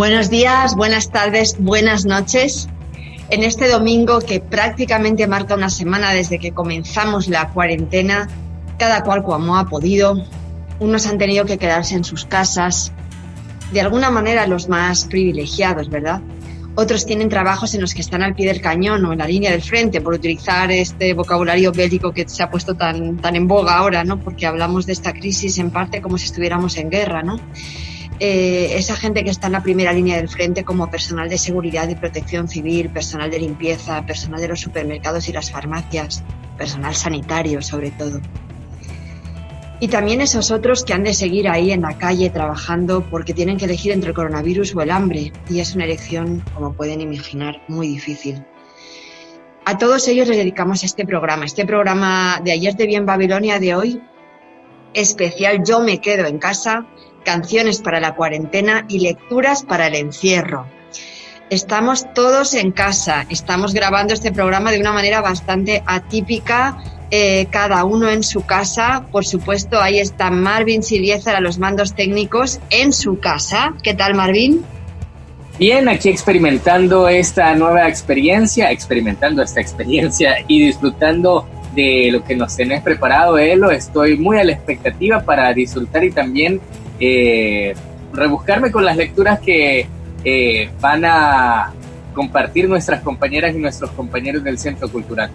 Buenos días, buenas tardes, buenas noches. En este domingo que prácticamente marca una semana desde que comenzamos la cuarentena, cada cual como ha podido, unos han tenido que quedarse en sus casas, de alguna manera los más privilegiados, ¿verdad? Otros tienen trabajos en los que están al pie del cañón o en la línea del frente, por utilizar este vocabulario bélico que se ha puesto tan, tan en boga ahora, ¿no? Porque hablamos de esta crisis en parte como si estuviéramos en guerra, ¿no? Eh, esa gente que está en la primera línea del frente como personal de seguridad y protección civil, personal de limpieza, personal de los supermercados y las farmacias, personal sanitario sobre todo. Y también esos otros que han de seguir ahí en la calle trabajando porque tienen que elegir entre el coronavirus o el hambre. Y es una elección, como pueden imaginar, muy difícil. A todos ellos les dedicamos este programa, este programa de ayer de Bien Babilonia de hoy, especial Yo me quedo en casa, canciones para la cuarentena y lecturas para el encierro. Estamos todos en casa, estamos grabando este programa de una manera bastante atípica, eh, cada uno en su casa. Por supuesto, ahí está Marvin Silieza a los mandos técnicos en su casa. ¿Qué tal, Marvin? Bien, aquí experimentando esta nueva experiencia, experimentando esta experiencia y disfrutando de lo que nos tenés preparado, Elo. Estoy muy a la expectativa para disfrutar y también eh, rebuscarme con las lecturas que eh, van a compartir nuestras compañeras y nuestros compañeros del Centro Cultural.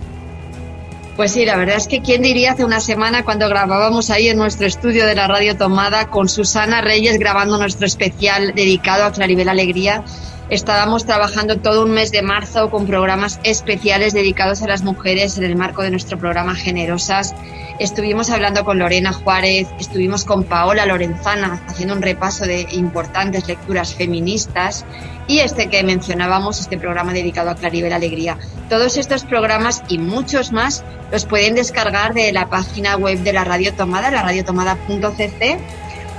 Pues sí, la verdad es que quién diría hace una semana cuando grabábamos ahí en nuestro estudio de la Radio Tomada con Susana Reyes grabando nuestro especial dedicado a Claribel Alegría, Estábamos trabajando todo un mes de marzo con programas especiales dedicados a las mujeres en el marco de nuestro programa Generosas. Estuvimos hablando con Lorena Juárez, estuvimos con Paola Lorenzana haciendo un repaso de importantes lecturas feministas y este que mencionábamos, este programa dedicado a Claribel Alegría. Todos estos programas y muchos más los pueden descargar de la página web de la Radio Tomada, la radiotomada.cc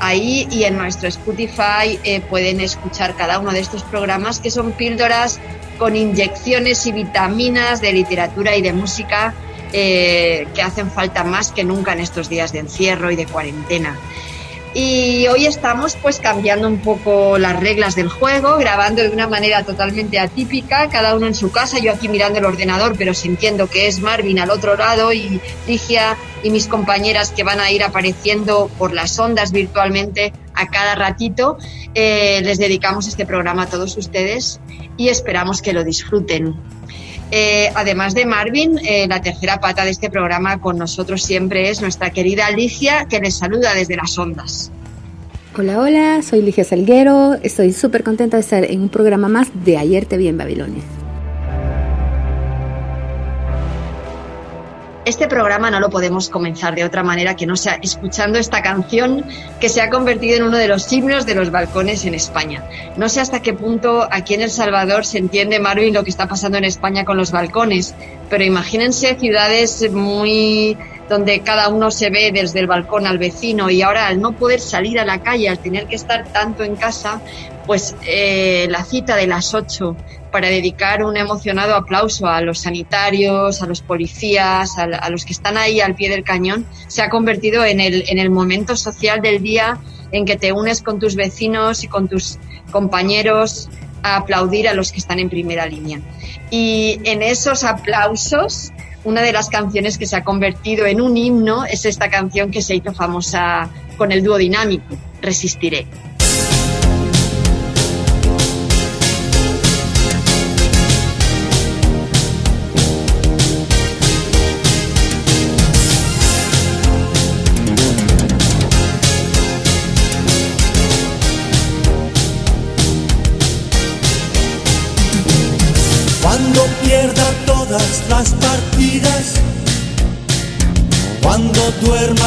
ahí y en nuestro Spotify eh, pueden escuchar cada uno de estos programas que son píldoras con inyecciones y vitaminas de literatura y de música eh, que hacen falta más que nunca en estos días de encierro y de cuarentena. Y hoy estamos pues cambiando un poco las reglas del juego, grabando de una manera totalmente atípica, cada uno en su casa, yo aquí mirando el ordenador, pero sintiendo que es Marvin al otro lado y Ligia y mis compañeras que van a ir apareciendo por las ondas virtualmente a cada ratito. Eh, les dedicamos este programa a todos ustedes y esperamos que lo disfruten. Eh, además de Marvin, eh, la tercera pata de este programa con nosotros siempre es nuestra querida Alicia, que les saluda desde las ondas. Hola, hola, soy Ligia Salguero, estoy súper contenta de estar en un programa más de Ayer te vi en Babilonia. Este programa no lo podemos comenzar de otra manera que no sea escuchando esta canción que se ha convertido en uno de los himnos de los balcones en España. No sé hasta qué punto aquí en El Salvador se entiende, Marvin, lo que está pasando en España con los balcones, pero imagínense ciudades muy donde cada uno se ve desde el balcón al vecino y ahora al no poder salir a la calle, al tener que estar tanto en casa, pues eh, la cita de las ocho para dedicar un emocionado aplauso a los sanitarios, a los policías, a, los que están ahí al pie del cañón, se ha convertido en el momento social del día en que te unes con tus vecinos y con tus compañeros a aplaudir a los que están en primera línea. Y en esos aplausos, una de las canciones que se ha convertido en un himno es esta canción que se hizo famosa con el dúo dinámico, Resistiré.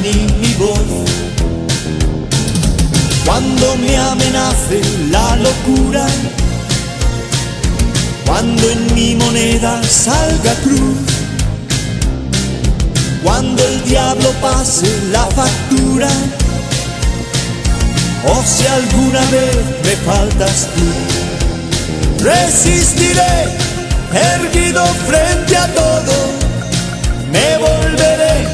Ni mi voz, cuando me amenace la locura, cuando en mi moneda salga cruz cuando el diablo pase la factura, o si alguna vez me faltas tú, resistiré erguido frente a todo, me volveré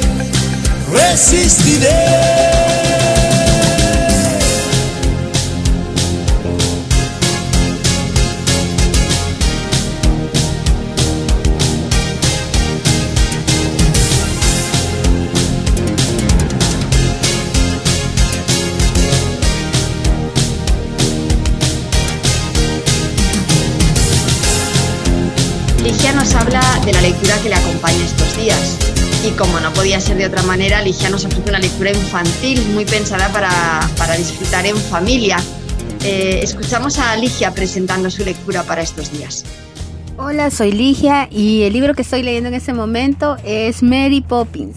resistiré. nos habla de la lectura que le acompaña estos días. Y como no podía ser de otra manera, Ligia nos ofrece una lectura infantil muy pensada para, para disfrutar en familia. Eh, escuchamos a Ligia presentando su lectura para estos días. Hola, soy Ligia y el libro que estoy leyendo en este momento es Mary Poppins.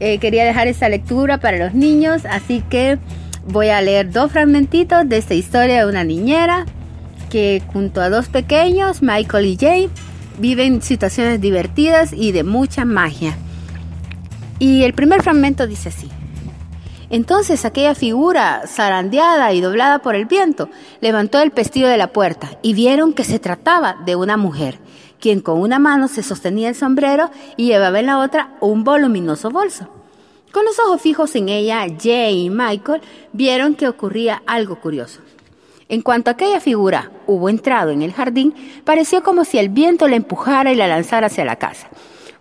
Eh, quería dejar esta lectura para los niños, así que voy a leer dos fragmentitos de esta historia de una niñera que junto a dos pequeños, Michael y Jay, viven situaciones divertidas y de mucha magia. Y el primer fragmento dice así. Entonces aquella figura, zarandeada y doblada por el viento, levantó el pestillo de la puerta y vieron que se trataba de una mujer, quien con una mano se sostenía el sombrero y llevaba en la otra un voluminoso bolso. Con los ojos fijos en ella, Jay y Michael vieron que ocurría algo curioso. En cuanto aquella figura hubo entrado en el jardín, pareció como si el viento la empujara y la lanzara hacia la casa.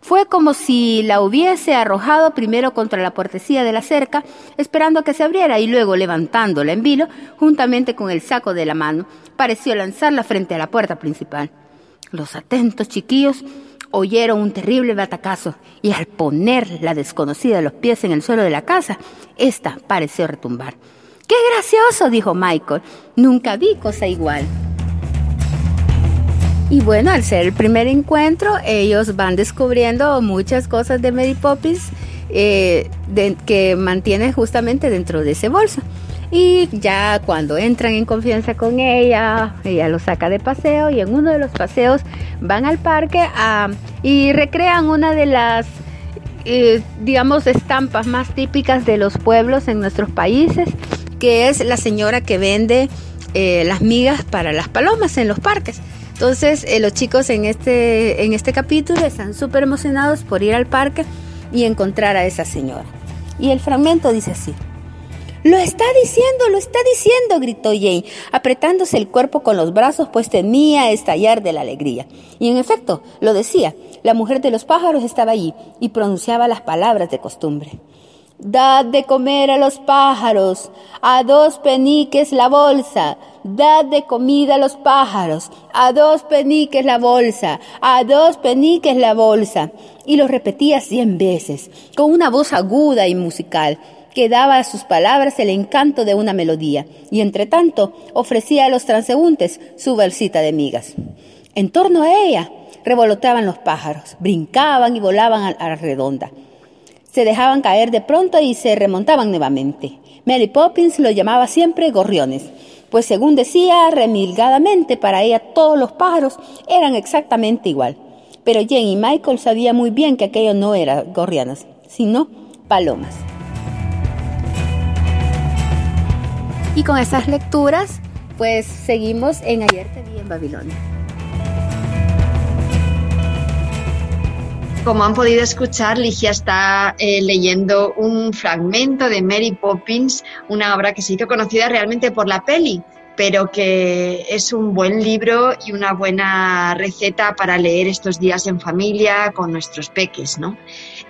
Fue como si la hubiese arrojado primero contra la puertecilla de la cerca, esperando que se abriera y luego levantándola en vilo, juntamente con el saco de la mano, pareció lanzarla frente a la puerta principal. Los atentos chiquillos oyeron un terrible batacazo y al poner la desconocida los pies en el suelo de la casa, ésta pareció retumbar. ¡Qué gracioso! dijo Michael. Nunca vi cosa igual. Y bueno, al ser el primer encuentro, ellos van descubriendo muchas cosas de Mary Poppins eh, que mantienen justamente dentro de ese bolso. Y ya cuando entran en confianza con ella, ella los saca de paseo y en uno de los paseos van al parque y recrean una de las eh, digamos, estampas más típicas de los pueblos en nuestros países, que es la señora que vende eh, las migas para las palomas en los parques. Entonces, eh, los chicos en este, en este capítulo están súper emocionados por ir al parque y encontrar a esa señora. Y el fragmento dice así. Lo está diciendo, lo está diciendo, gritó Jane, apretándose el cuerpo con los brazos, pues temía estallar de la alegría. Y en efecto, lo decía, la mujer de los pájaros estaba allí y pronunciaba las palabras de costumbre. Dad de comer a los pájaros, a dos peniques la bolsa, dad de comida a los pájaros, a dos peniques la bolsa, a dos peniques la bolsa. Y lo repetía cien veces, con una voz aguda y musical que daba a sus palabras el encanto de una melodía, y entre tanto ofrecía a los transeúntes su versita de migas. En torno a ella revoloteaban los pájaros, brincaban y volaban a la redonda. Se dejaban caer de pronto y se remontaban nuevamente. Mary Poppins lo llamaba siempre gorriones, pues según decía remilgadamente para ella todos los pájaros eran exactamente igual. Pero Jane y Michael sabían muy bien que aquello no eran gorriones, sino palomas. Y con esas lecturas, pues seguimos en Ayer te vi en Babilonia. Como han podido escuchar, Ligia está eh, leyendo un fragmento de Mary Poppins, una obra que se hizo conocida realmente por la peli, pero que es un buen libro y una buena receta para leer estos días en familia con nuestros peques, ¿no?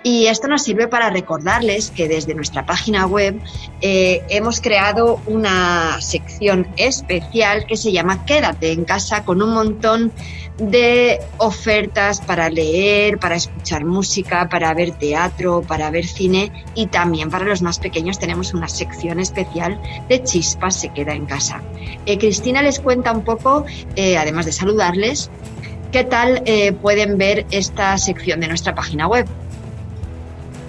Y esto nos sirve para recordarles que desde nuestra página web eh, hemos creado una sección especial que se llama Quédate en casa con un montón de ofertas para leer, para escuchar música, para ver teatro, para ver cine y también para los más pequeños tenemos una sección especial de Chispas se queda en casa. Eh, Cristina les cuenta un poco, eh, además de saludarles, qué tal pueden ver esta sección de nuestra página web.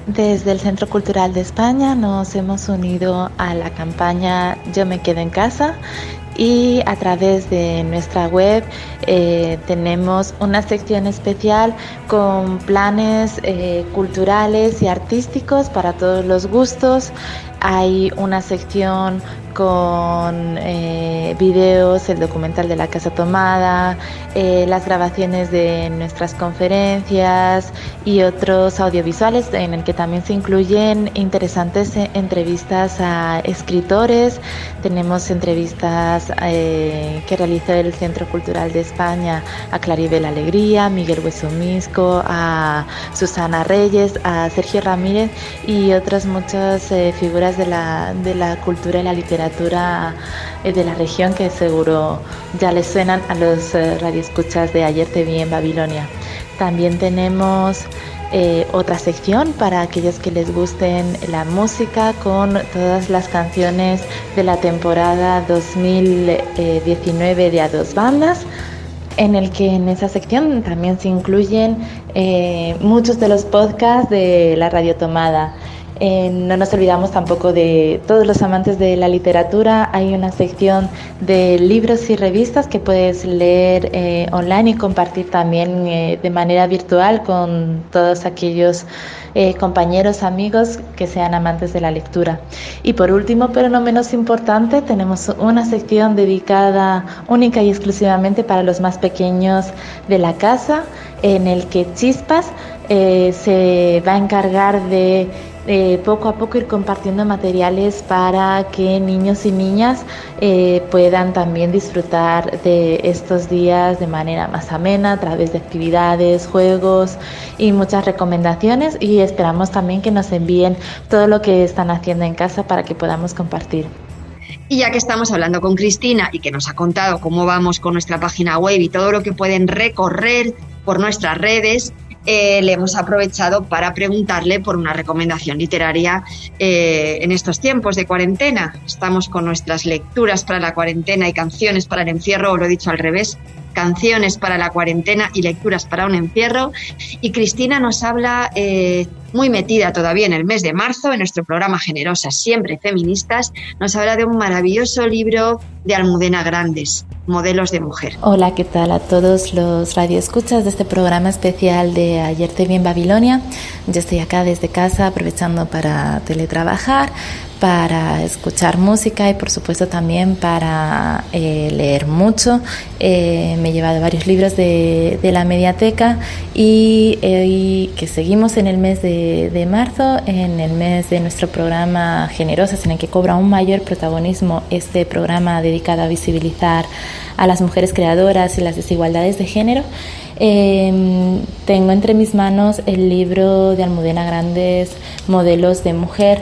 Desde el Centro Cultural de España nos hemos unido a la campaña Yo me quedo en casa y a través de nuestra web eh, tenemos una sección especial con planes eh, culturales y artísticos para todos los gustos. Hay una sección con eh, videos, el documental de la Casa Tomada, eh, las grabaciones de nuestras conferencias y otros audiovisuales en el que también se incluyen interesantes eh, entrevistas a escritores. Tenemos entrevistas que realizó el Centro Cultural de España a Claribel Alegría, Miguel Huesomisco, a Susana Reyes, a Sergio Ramírez y otras muchas figuras de la, de la cultura y la literatura eh, de la región que seguro ya les suenan a los eh, radioescuchas de Ayer te vi en Babilonia. También tenemos eh, otra sección para aquellos que les gusten la música con todas las canciones de la temporada 2019 de A Dos Bandas en el que en esa sección también se incluyen muchos de los podcasts de la Radio Tomada. Eh, no nos olvidamos tampoco de todos los amantes de la literatura. Hay una sección de libros y revistas que puedes leer eh, online y compartir también eh, de manera virtual con todos aquellos compañeros, amigos que sean amantes de la lectura. Y por último, pero no menos importante, tenemos una sección dedicada única y exclusivamente para los más pequeños de la casa, en el que Chispas se va a encargar de eh, poco a poco ir compartiendo materiales para que niños y niñas eh, puedan también disfrutar de estos días de manera más amena a través de actividades, juegos y muchas recomendaciones y esperamos también que nos envíen todo lo que están haciendo en casa para que podamos compartir. Y ya que estamos hablando con Cristina y que nos ha contado cómo vamos con nuestra página web y todo lo que pueden recorrer por nuestras redes, eh, le hemos aprovechado para preguntarle por una recomendación literaria eh, en estos tiempos de cuarentena. Estamos con nuestras lecturas para la cuarentena y canciones para el encierro, o lo he dicho al revés, canciones para la cuarentena y lecturas para un encierro. Y Cristina nos habla, eh, muy metida todavía en el mes de marzo, en nuestro programa Generosas, siempre feministas, nos habla de un maravilloso libro de Almudena Grandes, Modelos de Mujer. Hola, ¿qué tal a todos los radioescuchas de este programa especial de Ayer te vi en Babilonia? Yo estoy acá desde casa aprovechando para teletrabajar, para escuchar música y por supuesto también para eh, leer mucho. Eh, me he llevado varios libros de, la mediateca y que seguimos en el mes de, de, marzo, en el mes de nuestro programa Generosas, en el que cobra un mayor protagonismo este programa dedicado a visibilizar a las mujeres creadoras y las desigualdades de género. Em, tengo entre mis manos el libro de Almudena Grandes, Modelos de Mujer.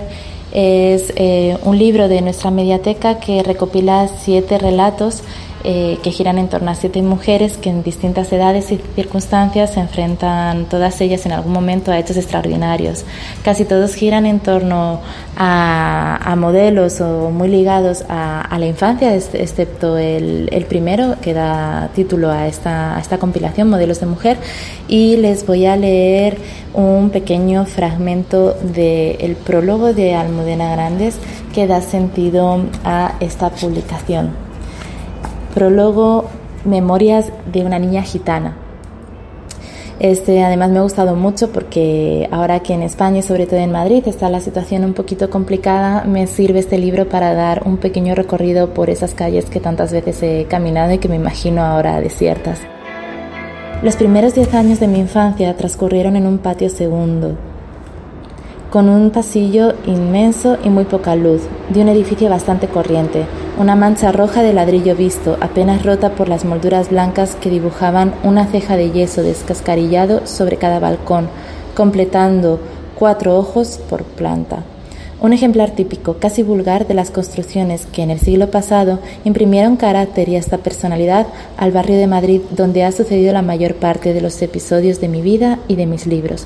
Es eh, un libro de nuestra mediateca que recopila siete relatos eh, que giran en torno a siete mujeres que en distintas edades y circunstancias se enfrentan todas ellas en algún momento a hechos extraordinarios. Casi todos giran en torno a, modelos o muy ligados a, la infancia, excepto el, primero que da título a esta, a esta compilación, Modelos de Mujer, y les voy a leer un pequeño fragmento del prólogo de Almudena Grandes que da sentido a esta publicación. Prólogo Memorias de una niña gitana. Este además me ha gustado mucho porque ahora que en España y sobre todo en Madrid está la situación un poquito complicada, me sirve este libro para dar un pequeño recorrido por esas calles que tantas veces he caminado y que me imagino ahora desiertas. Los primeros diez años de mi infancia transcurrieron en un patio segundo, con un pasillo inmenso y muy poca luz, de un edificio bastante corriente, una mancha roja de ladrillo visto, apenas rota por las molduras blancas que dibujaban una ceja de yeso descascarillado sobre cada balcón, completando cuatro ojos por planta. Un ejemplar típico, casi vulgar, de las construcciones que en el siglo pasado imprimieron carácter y hasta personalidad al barrio de Madrid donde ha sucedido la mayor parte de los episodios de mi vida y de mis libros.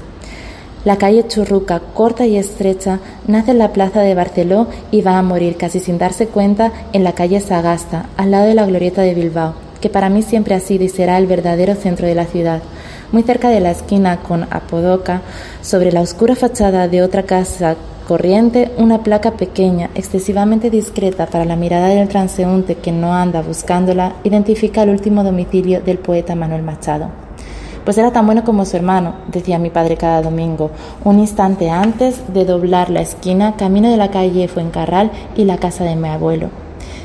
La calle Churruca, corta y estrecha, nace en la plaza de Barceló y va a morir casi sin darse cuenta en la calle Sagasta, al lado de la glorieta de Bilbao, que para mí siempre ha sido y será el verdadero centro de la ciudad. Muy cerca de la esquina con Apodoca, sobre la oscura fachada de otra casa corriente, una placa pequeña, excesivamente discreta para la mirada del transeúnte que no anda buscándola, identifica el último domicilio del poeta Manuel Machado. Pues era tan bueno como su hermano, decía mi padre cada domingo, un instante antes de doblar la esquina, camino de la calle Fuencarral y la casa de mi abuelo.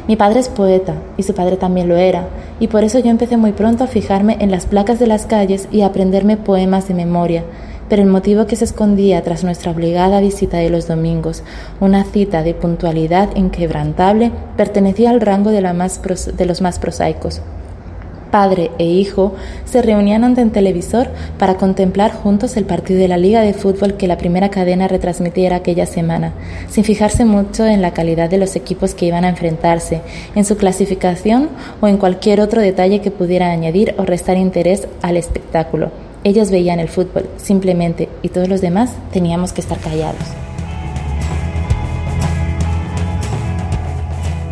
Mi padre es poeta y su padre también lo era, y por eso yo empecé muy pronto a fijarme en las placas de las calles y a aprenderme poemas de memoria, pero el motivo que se escondía tras nuestra obligada visita de los domingos, una cita de puntualidad inquebrantable, pertenecía al rango de, de los más prosaicos padre e hijo se reunían ante el televisor para contemplar juntos el partido de la liga de fútbol que la primera cadena retransmitiera aquella semana, sin fijarse mucho en la calidad de los equipos que iban a enfrentarse, en su clasificación o en cualquier otro detalle que pudiera añadir o restar interés al espectáculo. Ellos veían el fútbol, simplemente, y todos los demás teníamos que estar callados.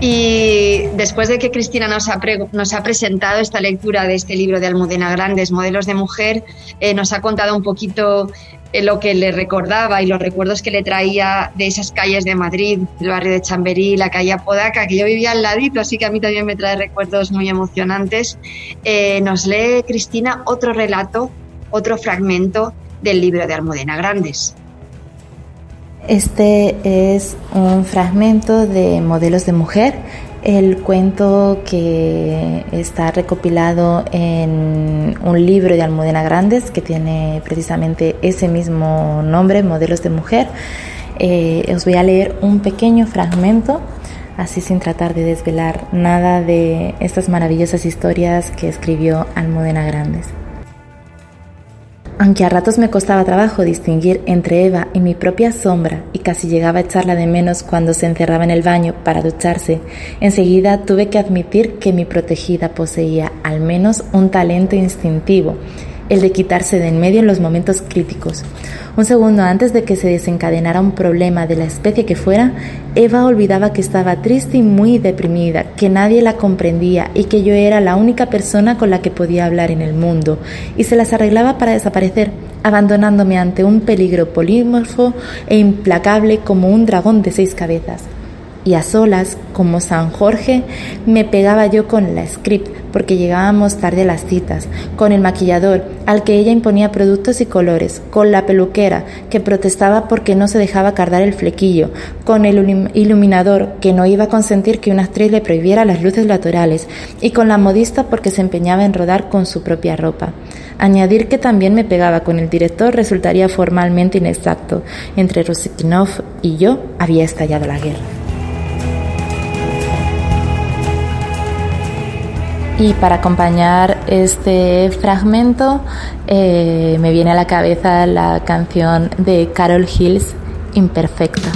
Y después de que Cristina nos ha, nos presentado esta lectura de este libro de Almudena Grandes, Modelos de Mujer, eh, nos ha contado un poquito eh, lo que le recordaba y los recuerdos que le traía de esas calles de Madrid, el barrio de Chamberí, la calle Apodaca, que yo vivía al ladito, así que a mí también me trae recuerdos muy emocionantes. Eh, nos lee Cristina otro relato, otro fragmento del libro de Almudena Grandes. Este es un fragmento de Modelos de Mujer, el cuento que está recopilado en un libro de Almudena Grandes que tiene precisamente ese mismo nombre, Modelos de Mujer. Eh, os voy a leer un pequeño fragmento, así sin tratar de desvelar nada de estas maravillosas historias que escribió Almudena Grandes. Aunque a ratos me costaba trabajo distinguir entre Eva y mi propia sombra y casi llegaba a echarla de menos cuando se encerraba en el baño para ducharse, enseguida tuve que admitir que mi protegida poseía al menos un talento instintivo el de quitarse de en medio en los momentos críticos. Un segundo antes de que se desencadenara un problema de la especie que fuera, Eva olvidaba que estaba triste y muy deprimida, que nadie la comprendía y que yo era la única persona con la que podía hablar en el mundo, y se las arreglaba para desaparecer, abandonándome ante un peligro polímorfo e implacable como un dragón de seis cabezas. Y a solas, como San Jorge, me pegaba yo con la script porque llegábamos tarde a las citas, con el maquillador al que ella imponía productos y colores, con la peluquera que protestaba porque no se dejaba cardar el flequillo, con el iluminador que no iba a consentir que una actriz le prohibiera las luces laterales y con la modista porque se empeñaba en rodar con su propia ropa. Añadir que también me pegaba con el director resultaría formalmente inexacto. Entre Rosikinov y yo había estallado la guerra. Y para acompañar este fragmento eh, me viene a la cabeza la canción de Carol Hills, Imperfecta.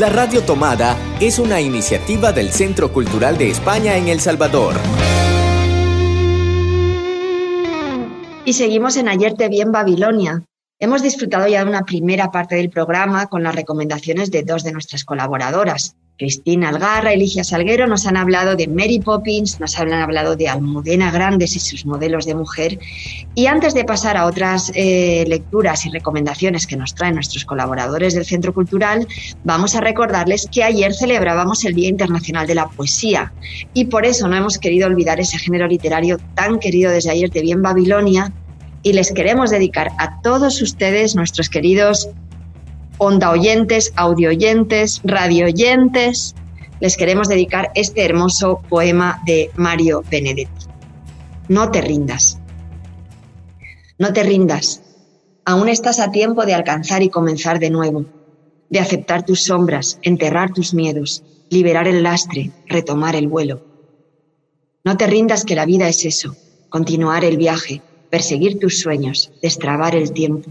La Radio Tomada es una iniciativa del Centro Cultural de España en El Salvador. Y seguimos en Ayer te vi en Babilonia. Hemos disfrutado ya de una primera parte del programa con las recomendaciones de dos de nuestras colaboradoras, Cristina Algarra y Ligia Salguero nos han hablado de Mary Poppins, nos han hablado de Almudena Grandes y sus modelos de mujer. Y antes de pasar a otras eh, lecturas y recomendaciones que nos traen nuestros colaboradores del Centro Cultural, vamos a recordarles que ayer celebrábamos el Día Internacional de la Poesía y por eso no hemos querido olvidar ese género literario tan querido desde ayer de bien Babilonia y les queremos dedicar a todos ustedes, nuestros queridos onda oyentes, audio oyentes, radio oyentes, les queremos dedicar este hermoso poema de Mario Benedetti. No te rindas. No te rindas. Aún estás a tiempo de alcanzar y comenzar de nuevo, de aceptar tus sombras, enterrar tus miedos, liberar el lastre, retomar el vuelo. No te rindas que la vida es eso, continuar el viaje, perseguir tus sueños, destrabar el tiempo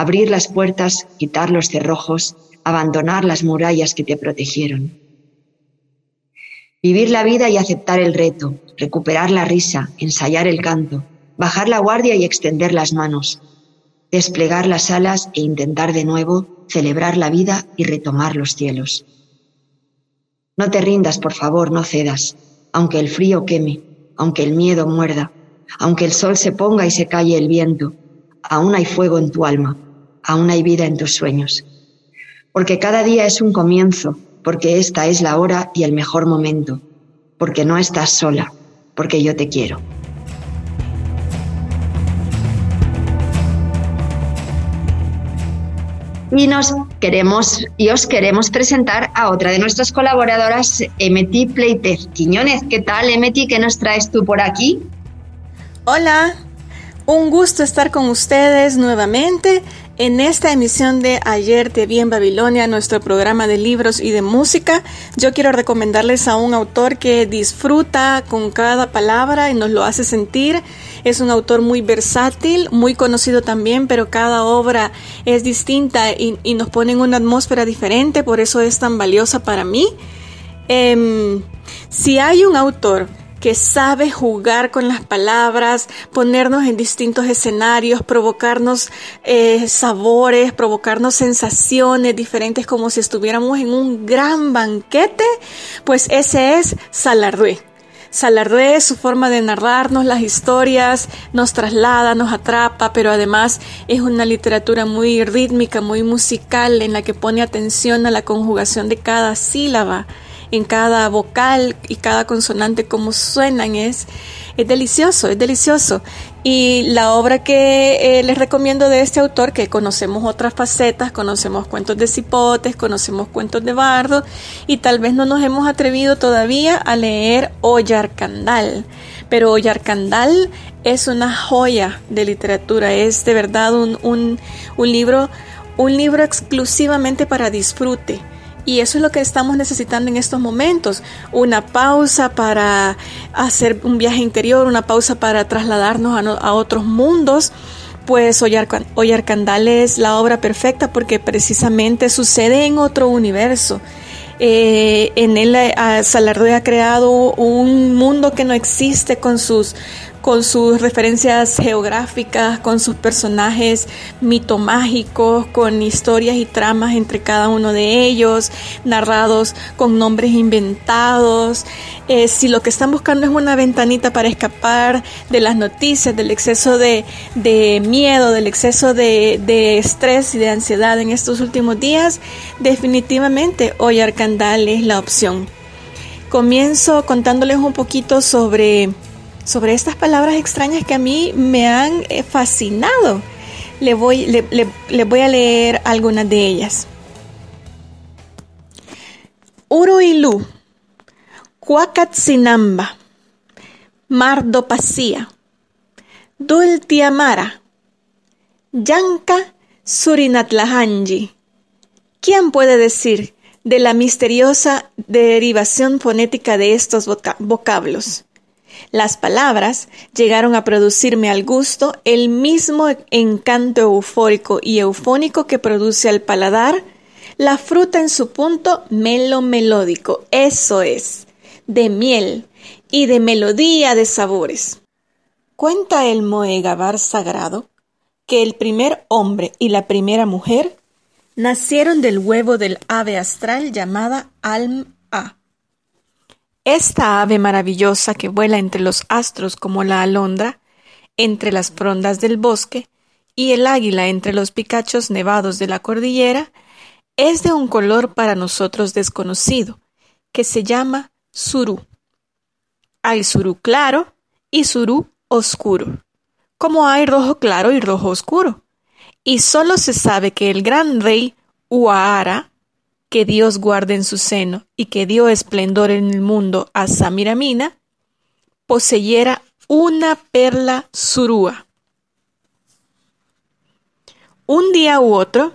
abrir las puertas, quitar los cerrojos, abandonar las murallas que te protegieron. Vivir la vida y aceptar el reto, recuperar la risa, ensayar el canto, bajar la guardia y extender las manos, desplegar las alas e intentar de nuevo celebrar la vida y retomar los cielos. No te rindas, por favor, no cedas, aunque el frío queme, aunque el miedo muerda, aunque el sol se ponga y se calle el viento, aún hay fuego en tu alma, aún hay vida en tus sueños. Porque cada día es un comienzo, porque esta es la hora y el mejor momento, porque no estás sola, porque yo te quiero. Y nos queremos y os queremos presentar a otra de nuestras colaboradoras, Emeti Pleitez Quiñones. ¿Qué tal, Emeti? ¿Qué nos traes tú por aquí? Hola, un gusto estar con ustedes nuevamente en esta emisión de Ayer te vi en Babilonia, nuestro programa de libros y de música, yo quiero recomendarles a un autor que disfruta con cada palabra y nos lo hace sentir. Es un autor muy versátil, muy conocido también, pero cada obra es distinta y, nos pone en una atmósfera diferente, por eso es tan valiosa para mí. Em, si hay un autor que sabe jugar con las palabras, ponernos en distintos escenarios, provocarnos eh, sabores, provocarnos sensaciones diferentes como si estuviéramos en un gran banquete, pues ese es Salarrué. Salarrué, su forma de narrarnos las historias, nos traslada, nos atrapa, pero además es una literatura muy rítmica, muy musical, en la que pone atención a la conjugación de cada sílaba en cada vocal y cada consonante como suenan es, es delicioso, es delicioso. Y la obra que eh, les recomiendo de este autor, que conocemos otras facetas, conocemos cuentos de cipotes, conocemos cuentos de bardo, y tal vez no nos hemos atrevido todavía a leer Ollarcandal. Pero Ollarcandal es una joya de literatura, es de verdad un, un libro, un libro exclusivamente para disfrute y eso es lo que estamos necesitando en estos momentos. Una pausa para hacer un viaje interior, una pausa para trasladarnos a, otros mundos. Pues Oyarcandal es la obra perfecta porque precisamente sucede en otro universo. Eh, en él eh, Salardo ha creado un mundo que no existe con sus con sus referencias geográficas, con sus personajes mitomágicos, con historias y tramas entre cada uno de ellos, narrados con nombres inventados. Eh, si lo que están buscando es una ventanita para escapar de las noticias, del exceso de, miedo, del exceso de, de, estrés y de ansiedad en estos últimos días, definitivamente hoy Arcandal es la opción. Comienzo contándoles un poquito sobre sobre estas palabras extrañas que a mí me han eh, fascinado. Le voy, le, voy a leer algunas de ellas. Uruilú, Cuacatzinamba, Mardopacía, Dultiamara, Yanka Surinatlahanji. ¿Quién puede decir de la misteriosa derivación fonética de estos vocablos? Las palabras llegaron a producirme al gusto el mismo encanto eufórico y eufónico que produce al paladar la fruta en su punto melo melódico. Eso es, de miel y de melodía de sabores. Cuenta el Moegabar sagrado que el primer hombre y la primera mujer nacieron del huevo del ave astral llamada Alm-A. Esta ave maravillosa que vuela entre los astros como la alondra, entre las frondas del bosque, y el águila entre los picachos nevados de la cordillera, es de un color para nosotros desconocido, que se llama surú. Hay surú claro y surú oscuro, como hay rojo claro y rojo oscuro. Y solo se sabe que el gran rey Uaara que Dios guarde en su seno y que dio esplendor en el mundo a Samiramina, poseyera una perla surúa. Un día u otro,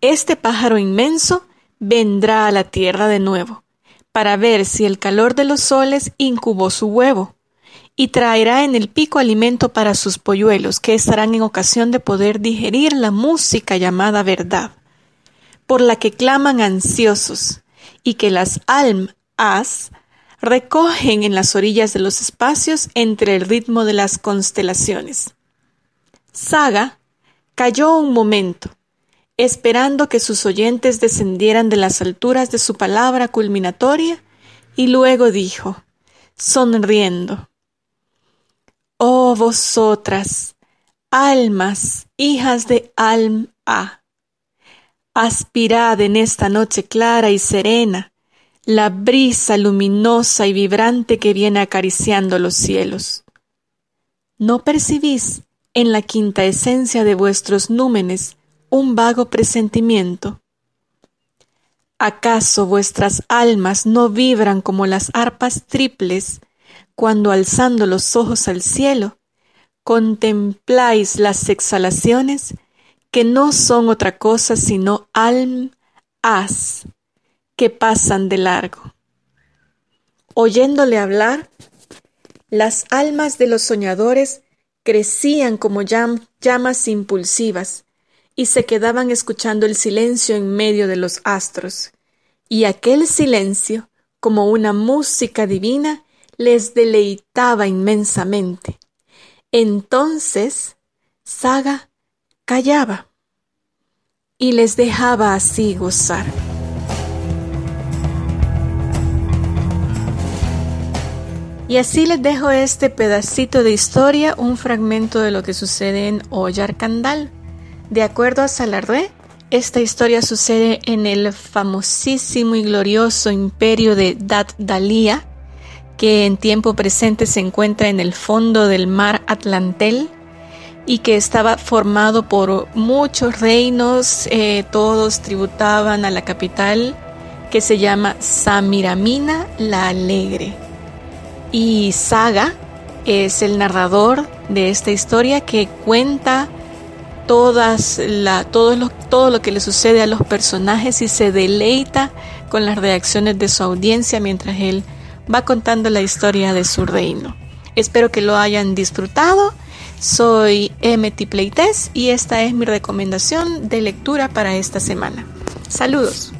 este pájaro inmenso vendrá a la tierra de nuevo, para ver si el calor de los soles incubó su huevo, y traerá en el pico alimento para sus polluelos, que estarán en ocasión de poder digerir la música llamada verdad por la que claman ansiosos, y que las almas recogen en las orillas de los espacios entre el ritmo de las constelaciones. Saga cayó un momento, esperando que sus oyentes descendieran de las alturas de su palabra culminatoria, y luego dijo, sonriendo, Oh vosotras, almas, hijas de Alma, Aspirad en esta noche clara y serena la brisa luminosa y vibrante que viene acariciando los cielos. ¿No percibís en la quinta esencia de vuestros númenes un vago presentimiento? ¿Acaso vuestras almas no vibran como las arpas triples cuando alzando los ojos al cielo contempláis las exhalaciones que no son otra cosa sino almas que pasan de largo. Oyéndole hablar, las almas de los soñadores crecían como llamas impulsivas y se quedaban escuchando el silencio en medio de los astros, y aquel silencio, como una música divina, les deleitaba inmensamente. Entonces, Saga callaba y les dejaba así gozar. Y así les dejo este pedacito de historia, un fragmento de lo que sucede en Oyarkandal. De acuerdo a Salardé, esta historia sucede en el famosísimo y glorioso imperio de Dat Dalia, que en tiempo presente se encuentra en el fondo del mar Atlantel, y que estaba formado por muchos reinos, eh, todos tributaban a la capital que se llama Samiramina la Alegre. Y Saga es el narrador de esta historia que cuenta todas la, todo, lo, todo lo que le sucede a los personajes y se deleita con las reacciones de su audiencia mientras él va contando la historia de su reino. Espero que lo hayan disfrutado soy MT Playtest y esta es mi recomendación de lectura para esta semana. Saludos.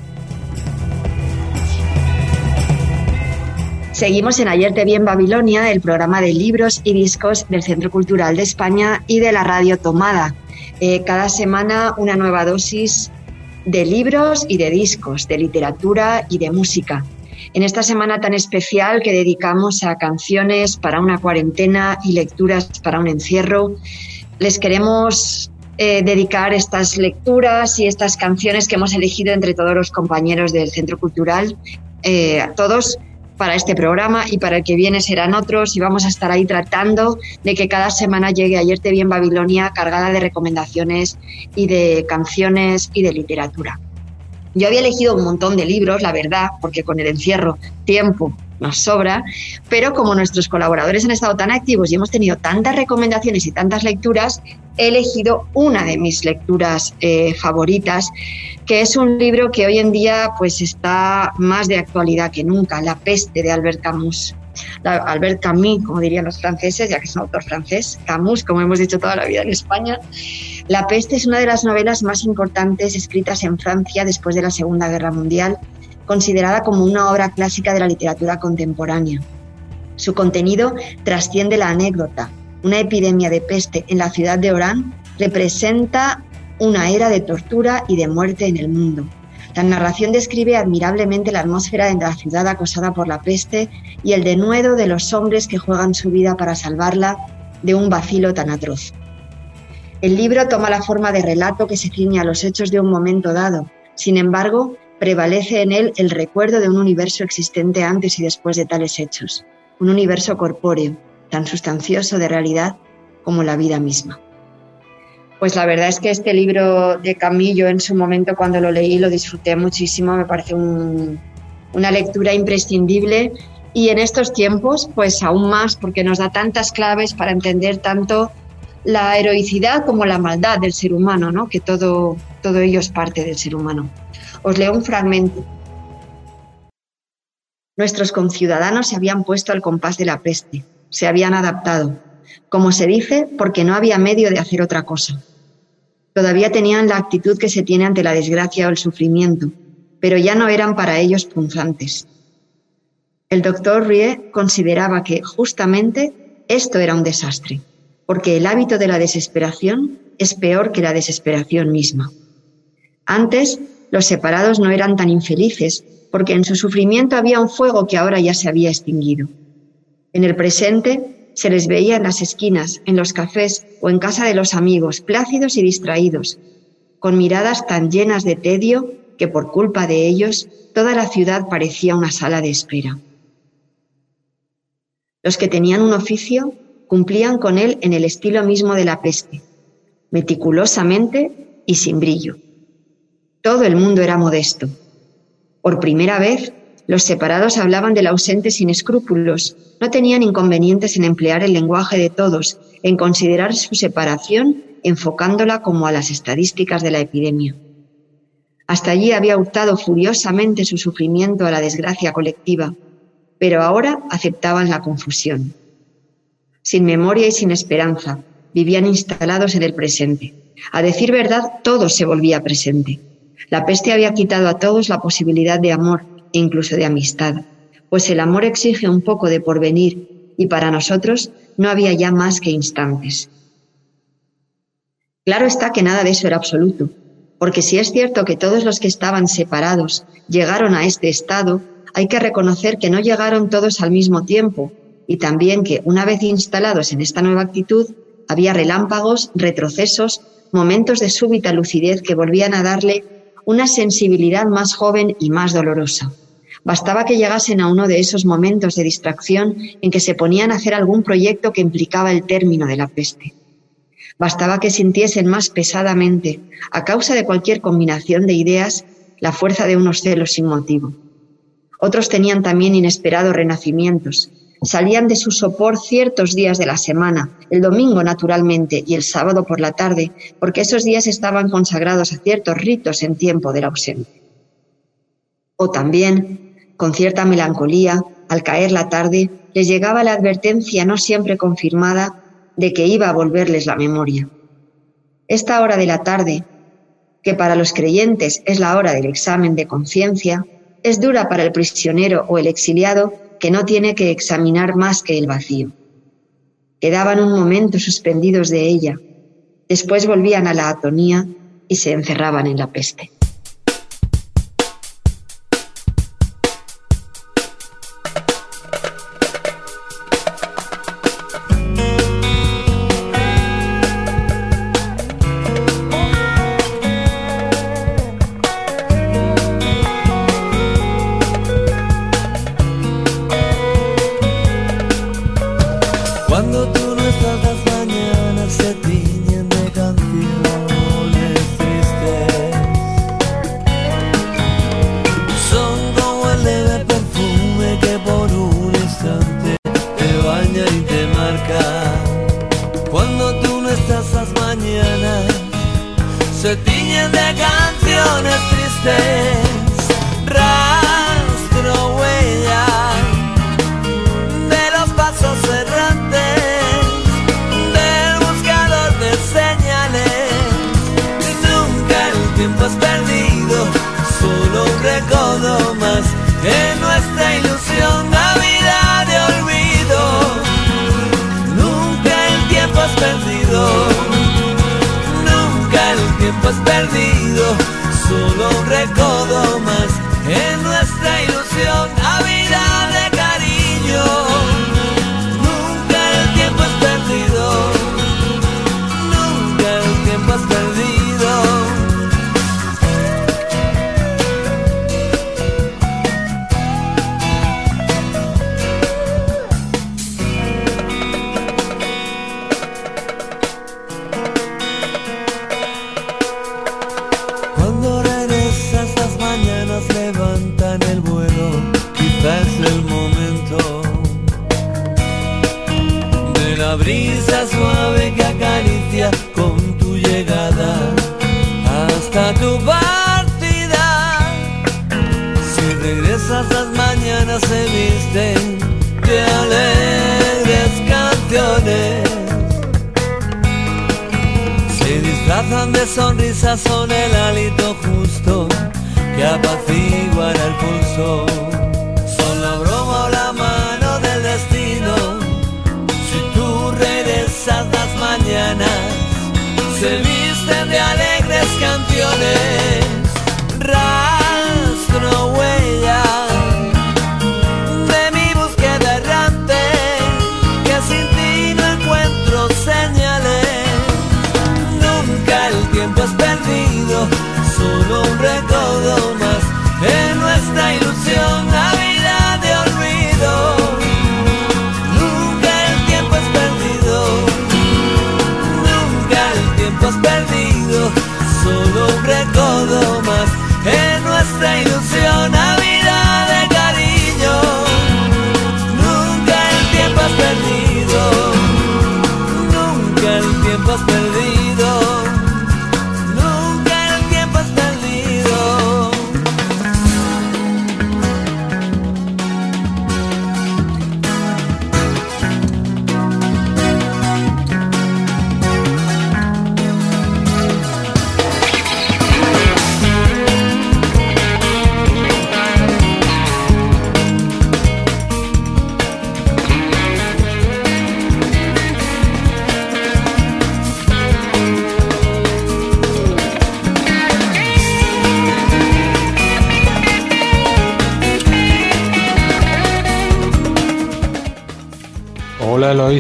Seguimos en Ayer te vi en Babilonia, el programa de libros y discos del Centro Cultural de España y de la Radio Tomada. Eh, cada semana una nueva dosis de libros y de discos, de literatura y de música en esta semana tan especial que dedicamos a canciones para una cuarentena y lecturas para un encierro. Les queremos eh, dedicar estas lecturas y estas canciones que hemos elegido entre todos los compañeros del Centro Cultural, eh, a todos para este programa y para el que viene serán otros y vamos a estar ahí tratando de que cada semana llegue Ayer te vi en Babilonia cargada de recomendaciones y de canciones y de literatura. Yo había elegido un montón de libros, la verdad, porque con el encierro tiempo nos sobra, pero como nuestros colaboradores han estado tan activos y hemos tenido tantas recomendaciones y tantas lecturas, he elegido una de mis lecturas eh, favoritas, que es un libro que hoy en día pues está más de actualidad que nunca, La peste de Albert Camus. Albert Camus, como dirían los franceses, ya que es un autor francés, Camus, como hemos dicho toda la vida en España. La peste es una de las novelas más importantes escritas en Francia después de la Segunda Guerra Mundial, considerada como una obra clásica de la literatura contemporánea. Su contenido trasciende la anécdota. Una epidemia de peste en la ciudad de Orán representa una era de tortura y de muerte en el mundo. La narración describe admirablemente la atmósfera de la ciudad acosada por la peste y el denuedo de los hombres que juegan su vida para salvarla de un vacilo tan atroz. El libro toma la forma de relato que se ciña a los hechos de un momento dado. Sin embargo, prevalece en él el recuerdo de un universo existente antes y después de tales hechos, un universo corpóreo, tan sustancioso de realidad como la vida misma. Pues la verdad es que este libro de Camillo en su momento cuando lo leí lo disfruté muchísimo, me parece una lectura imprescindible y en estos tiempos pues aún más porque nos da tantas claves para entender tanto la heroicidad como la maldad del ser humano, ¿no? que todo, todo ello es parte del ser humano. Os leo un fragmento. Nuestros conciudadanos se habían puesto al compás de la peste, se habían adaptado, como se dice, porque no había medio de hacer otra cosa. Todavía tenían la actitud que se tiene ante la desgracia o el sufrimiento, pero ya no eran para ellos punzantes. El doctor Rie consideraba que justamente esto era un desastre, porque el hábito de la desesperación es peor que la desesperación misma. Antes, los separados no eran tan infelices, porque en su sufrimiento había un fuego que ahora ya se había extinguido. En el presente, se les veía en las esquinas, en los cafés o en casa de los amigos, plácidos y distraídos, con miradas tan llenas de tedio que por culpa de ellos toda la ciudad parecía una sala de espera. Los que tenían un oficio cumplían con él en el estilo mismo de la peste, meticulosamente y sin brillo. Todo el mundo era modesto. Por primera vez los separados hablaban del ausente sin escrúpulos, no tenían inconvenientes en emplear el lenguaje de todos, en considerar su separación enfocándola como a las estadísticas de la epidemia. Hasta allí había hurtado furiosamente su sufrimiento a la desgracia colectiva, pero ahora aceptaban la confusión. Sin memoria y sin esperanza, vivían instalados en el presente. A decir verdad, todo se volvía presente. La peste había quitado a todos la posibilidad de amor, incluso de amistad, pues el amor exige un poco de porvenir y para nosotros no había ya más que instantes. Claro está que nada de eso era absoluto, porque si es cierto que todos los que estaban separados llegaron a este estado, hay que reconocer que no llegaron todos al mismo tiempo y también que, una vez instalados en esta nueva actitud, había relámpagos, retrocesos, momentos de súbita lucidez que volvían a darle una sensibilidad más joven y más dolorosa. Bastaba que llegasen a uno de esos momentos de distracción en que se ponían a hacer algún proyecto que implicaba el término de la peste. Bastaba que sintiesen más pesadamente, a causa de cualquier combinación de ideas, la fuerza de unos celos sin motivo. Otros tenían también inesperados renacimientos. Salían de su sopor ciertos días de la semana, el domingo naturalmente y el sábado por la tarde, porque esos días estaban consagrados a ciertos ritos en tiempo del ausente. O también con cierta melancolía, al caer la tarde, les llegaba la advertencia no siempre confirmada de que iba a volverles la memoria. Esta hora de la tarde, que para los creyentes es la hora del examen de conciencia, es dura para el prisionero o el exiliado que no tiene que examinar más que el vacío. Quedaban un momento suspendidos de ella, después volvían a la atonía y se encerraban en la peste. Nuestra ilusión.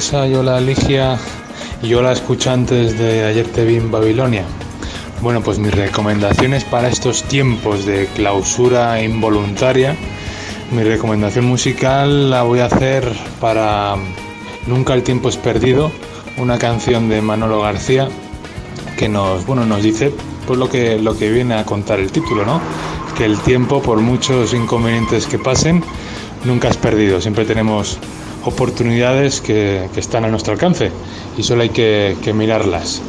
Eloisa y hola Ligia y hola escuchantes de Ayer te vi en Babilonia. Bueno, pues mis recomendaciones para estos tiempos de clausura involuntaria, mi recomendación musical la voy a hacer para Nunca el tiempo es perdido, una canción de Manolo García que nos, bueno, nos dice pues lo que, lo que viene a contar el título, ¿no? Que el tiempo, por muchos inconvenientes que pasen, nunca es perdido. Siempre tenemos oportunidades que, están a nuestro alcance y solo hay que, mirarlas.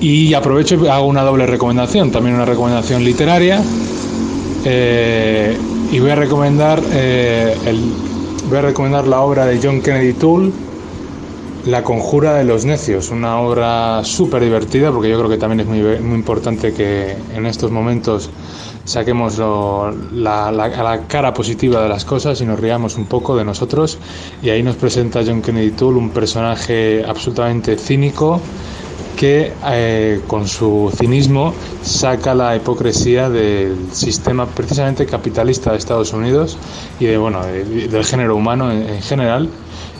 Y aprovecho y hago una doble recomendación, también una recomendación literaria. Eh, y voy a recomendar eh, el, voy a recomendar la obra de John Kennedy Toole, La conjura de los necios, una obra súper divertida porque yo creo que también es muy, muy importante que en estos momentos saquemos la, la, cara positiva de las cosas y nos riamos un poco de nosotros. Y ahí nos presenta John Kennedy Toole, un personaje absolutamente cínico que eh, con su cinismo saca la hipocresía del sistema precisamente capitalista de Estados Unidos y de, bueno, del género humano en, en general.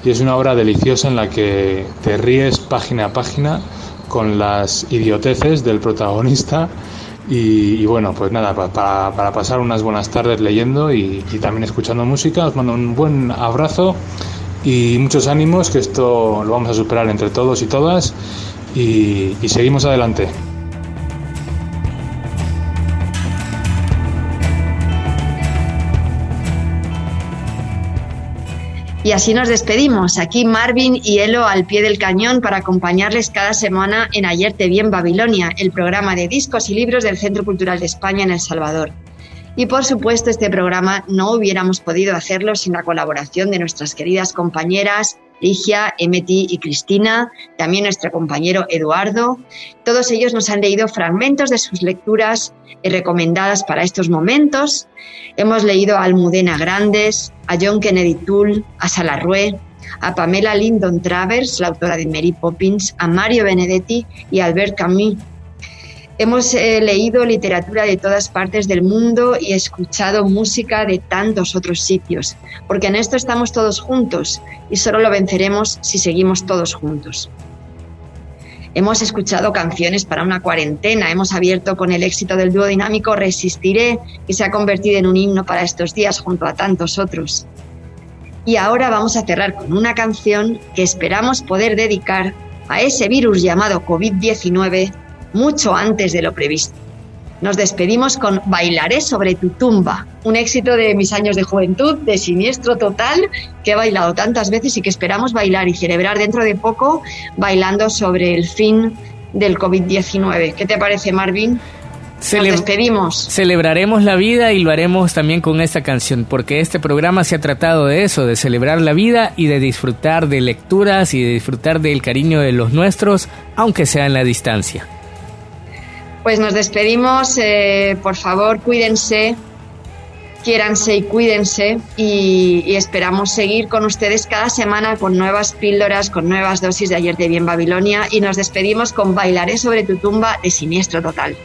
Y es una obra deliciosa en la que te ríes página a página con las idioteces del protagonista y, bueno, pues nada, para, pasar unas buenas tardes leyendo y, también escuchando música, os mando un buen abrazo y muchos ánimos, que esto lo vamos a superar entre todos y todas y seguimos adelante. Y así nos despedimos. Aquí Marvin y Elo al pie del cañón para acompañarles cada semana en Ayer te vi en Babilonia, el programa de discos y libros del Centro Cultural de España en El Salvador. Y por supuesto, este programa no hubiéramos podido hacerlo sin la colaboración de nuestras queridas compañeras Ligia, Emeti y Cristina, también nuestro compañero Eduardo. Todos ellos nos han leído fragmentos de sus lecturas recomendadas para estos momentos. Hemos leído a Almudena Grandes, a John Kennedy Toole, a Salarrué, a Pamela Lyndon Travers, la autora de Mary Poppins, a Mario Benedetti y a Albert Camus, Hemos eh, leído literatura de todas partes del mundo y escuchado música de tantos otros sitios, porque en esto estamos todos juntos y solo lo venceremos si seguimos todos juntos. Hemos escuchado canciones para una cuarentena, hemos abierto con el éxito del dúo dinámico Resistiré, que se ha convertido en un himno para estos días junto a tantos otros. Y ahora vamos a cerrar con una canción que esperamos poder dedicar a ese virus llamado COVID-19 mucho antes de lo previsto. Nos despedimos con Bailaré sobre tu tumba, un éxito de mis años de juventud, de siniestro total, que he bailado tantas veces y que esperamos bailar y celebrar dentro de poco bailando sobre el fin del COVID-19. ¿Qué te parece, Marvin? Nos despedimos. Celebraremos la vida y lo haremos también con esta canción, porque este programa se ha tratado de eso, de celebrar la vida y de disfrutar de lecturas y de disfrutar del cariño de los nuestros, aunque sea en la distancia. Pues nos despedimos, eh, por favor, cuídense, quiéranse y cuídense y, y, esperamos seguir con ustedes cada semana con nuevas píldoras, con nuevas dosis de ayer de bien Babilonia y nos despedimos con Bailaré sobre tu tumba de Siniestro Total.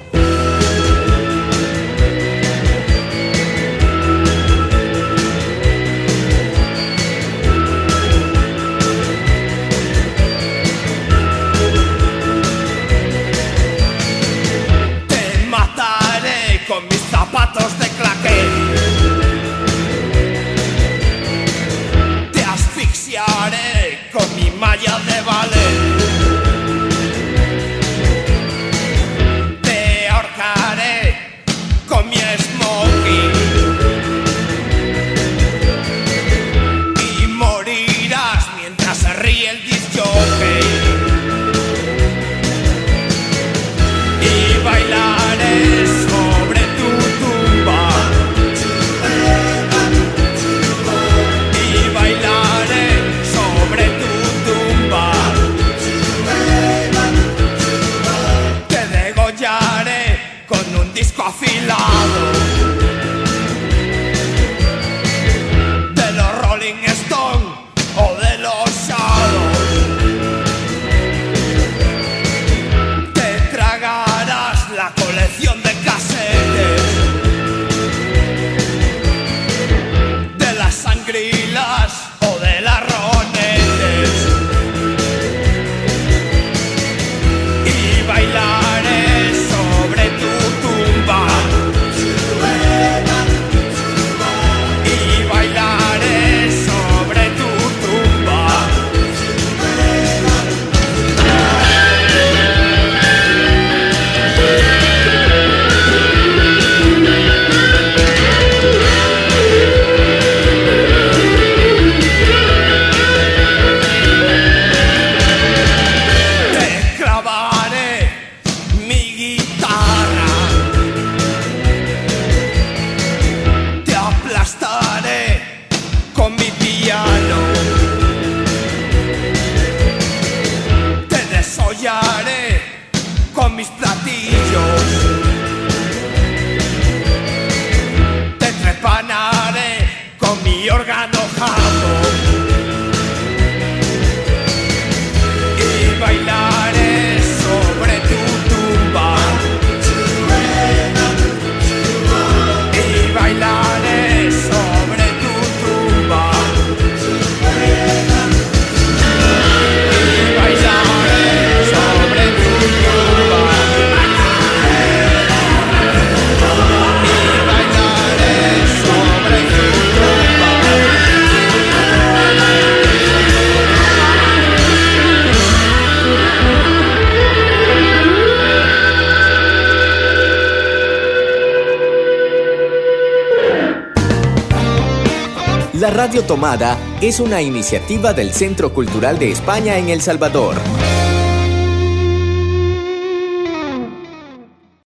Es una iniciativa del Centro Cultural de España en El Salvador.